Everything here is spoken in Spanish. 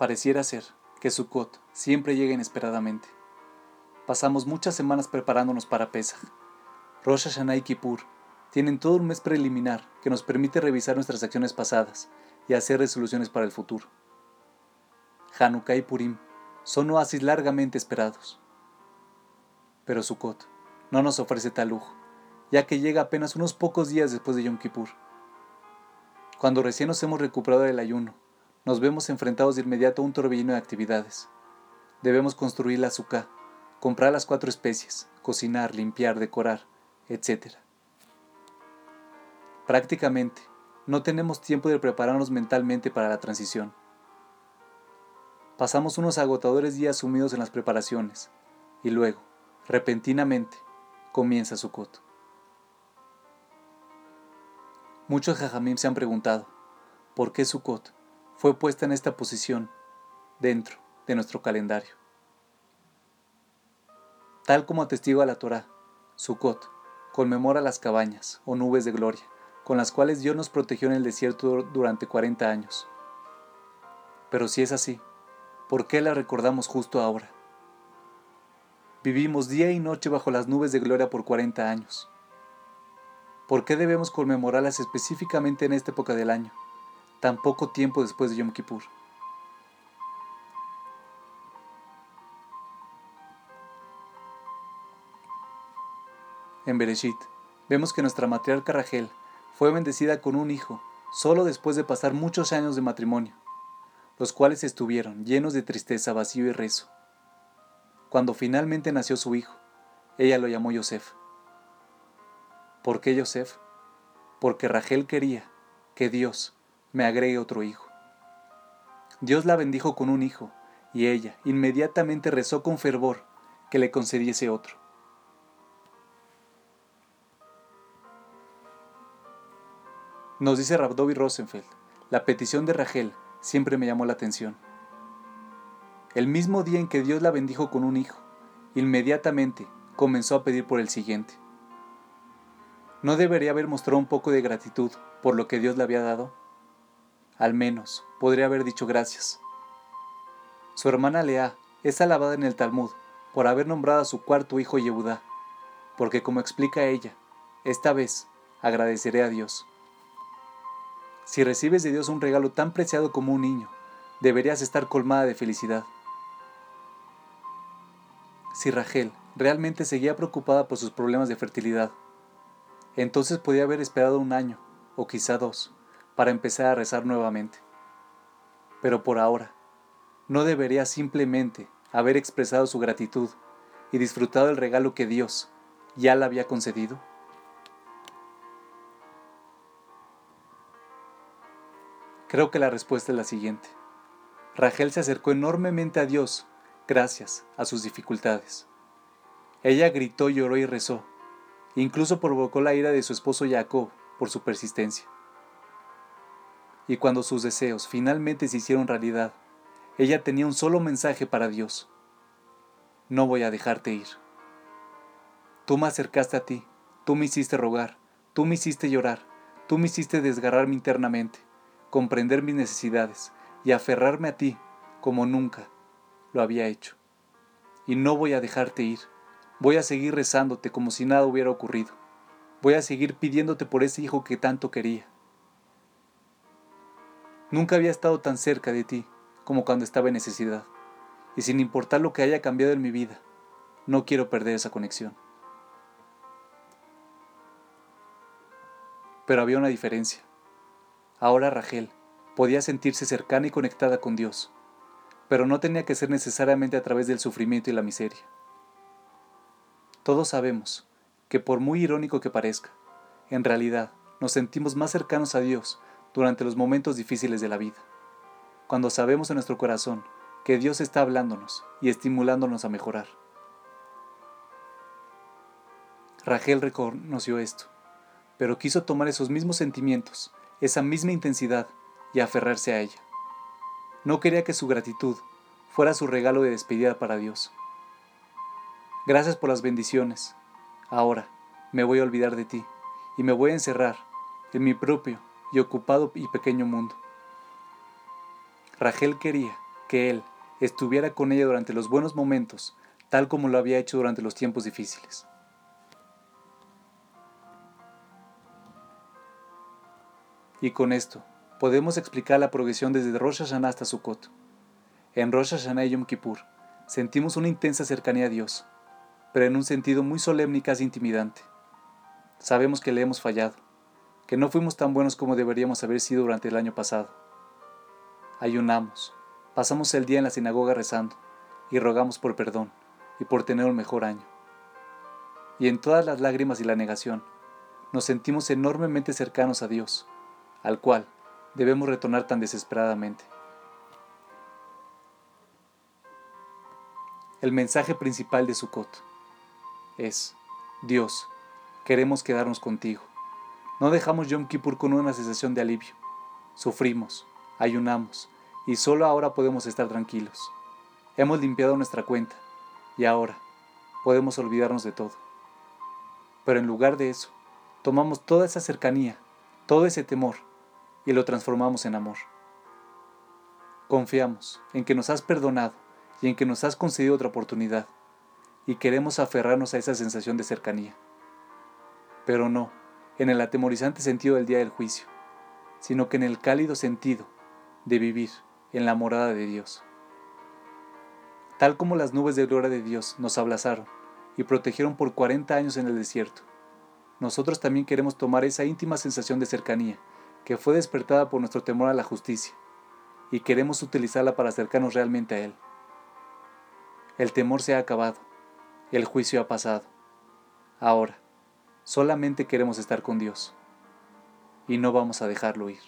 Pareciera ser que Sukkot siempre llega inesperadamente. Pasamos muchas semanas preparándonos para Pesach. Rosh Hashanah y Kippur tienen todo un mes preliminar que nos permite revisar nuestras acciones pasadas y hacer resoluciones para el futuro. Hanukkah y Purim son oasis largamente esperados. Pero Sukkot no nos ofrece tal lujo, ya que llega apenas unos pocos días después de Yom Kippur. Cuando recién nos hemos recuperado del ayuno, nos vemos enfrentados de inmediato a un torbellino de actividades. Debemos construir la azúcar, comprar las cuatro especies, cocinar, limpiar, decorar, etc. Prácticamente, no tenemos tiempo de prepararnos mentalmente para la transición. Pasamos unos agotadores días sumidos en las preparaciones, y luego, repentinamente, comienza Sukkot. Muchos jajamim se han preguntado, ¿por qué Sukkot fue puesta en esta posición dentro de nuestro calendario? Tal como atestigua la Torá, Sukkot conmemora las cabañas o nubes de gloria con las cuales Dios nos protegió en el desierto durante 40 años. Pero si es así, ¿por qué la recordamos justo ahora? Vivimos día y noche bajo las nubes de gloria por 40 años. ¿Por qué debemos conmemorarlas específicamente en esta época del año, tan poco tiempo después de Yom Kippur? En Bereshit, vemos que nuestra matriarca Rachel fue bendecida con un hijo, solo después de pasar muchos años de matrimonio, los cuales estuvieron llenos de tristeza, vacío y rezo. Cuando finalmente nació su hijo, ella lo llamó Yosef. ¿Por qué Yosef? Porque Rachel quería que Dios me agregue otro hijo. Dios la bendijo con un hijo, y ella inmediatamente rezó con fervor que le concediese otro. Nos dice Rabdovi Rosenfeld, la petición de Rachel siempre me llamó la atención. El mismo día en que Dios la bendijo con un hijo, inmediatamente comenzó a pedir por el siguiente. ¿No debería haber mostrado un poco de gratitud por lo que Dios le había dado? Al menos podría haber dicho gracias. Su hermana Lea es alabada en el Talmud por haber nombrado a su cuarto hijo Yehudá, porque como explica ella, esta vez agradeceré a Dios. Si recibes de Dios un regalo tan preciado como un niño, deberías estar colmada de felicidad. Si Rachel realmente seguía preocupada por sus problemas de fertilidad, entonces podía haber esperado un año, o quizá dos, para empezar a rezar nuevamente. Pero por ahora, ¿no debería simplemente haber expresado su gratitud y disfrutado el regalo que Dios ya le había concedido? Creo que la respuesta es la siguiente. Rachel se acercó enormemente a Dios gracias a sus dificultades. Ella gritó, lloró y rezó. Incluso provocó la ira de su esposo Jacob por su persistencia. Y cuando sus deseos finalmente se hicieron realidad, ella tenía un solo mensaje para Dios. No voy a dejarte ir. Tú me acercaste a ti, tú me hiciste rogar, tú me hiciste llorar, tú me hiciste desgarrarme internamente comprender mis necesidades y aferrarme a ti como nunca lo había hecho. Y no voy a dejarte ir. Voy a seguir rezándote como si nada hubiera ocurrido. Voy a seguir pidiéndote por ese hijo que tanto quería. Nunca había estado tan cerca de ti como cuando estaba en necesidad. Y sin importar lo que haya cambiado en mi vida, no quiero perder esa conexión. Pero había una diferencia. Ahora Rachel podía sentirse cercana y conectada con Dios, pero no tenía que ser necesariamente a través del sufrimiento y la miseria. Todos sabemos que por muy irónico que parezca, en realidad nos sentimos más cercanos a Dios durante los momentos difíciles de la vida, cuando sabemos en nuestro corazón que Dios está hablándonos y estimulándonos a mejorar. Rachel reconoció esto, pero quiso tomar esos mismos sentimientos esa misma intensidad y aferrarse a ella. No quería que su gratitud fuera su regalo de despedida para Dios. Gracias por las bendiciones. Ahora me voy a olvidar de ti y me voy a encerrar en mi propio y ocupado y pequeño mundo. Rachel quería que Él estuviera con ella durante los buenos momentos, tal como lo había hecho durante los tiempos difíciles. Y con esto, podemos explicar la progresión desde Rosh Hashanah hasta Sukkot. En Rosh Hashanah y Yom Kippur, sentimos una intensa cercanía a Dios, pero en un sentido muy solemne y casi intimidante. Sabemos que le hemos fallado, que no fuimos tan buenos como deberíamos haber sido durante el año pasado. Ayunamos, pasamos el día en la sinagoga rezando y rogamos por perdón y por tener un mejor año. Y en todas las lágrimas y la negación, nos sentimos enormemente cercanos a Dios, al cual debemos retornar tan desesperadamente. El mensaje principal de Sukkot es, Dios, queremos quedarnos contigo. No dejamos Yom Kippur con una sensación de alivio. Sufrimos, ayunamos, y solo ahora podemos estar tranquilos. Hemos limpiado nuestra cuenta, y ahora podemos olvidarnos de todo. Pero en lugar de eso, tomamos toda esa cercanía, todo ese temor, y lo transformamos en amor. Confiamos en que nos has perdonado y en que nos has concedido otra oportunidad, y queremos aferrarnos a esa sensación de cercanía. Pero no en el atemorizante sentido del día del juicio, sino que en el cálido sentido de vivir en la morada de Dios. Tal como las nubes de gloria de Dios nos abrazaron y protegieron por 40 años en el desierto, nosotros también queremos tomar esa íntima sensación de cercanía que fue despertada por nuestro temor a la justicia, y queremos utilizarla para acercarnos realmente a Él. El temor se ha acabado, el juicio ha pasado. Ahora, solamente queremos estar con Dios, y no vamos a dejarlo ir.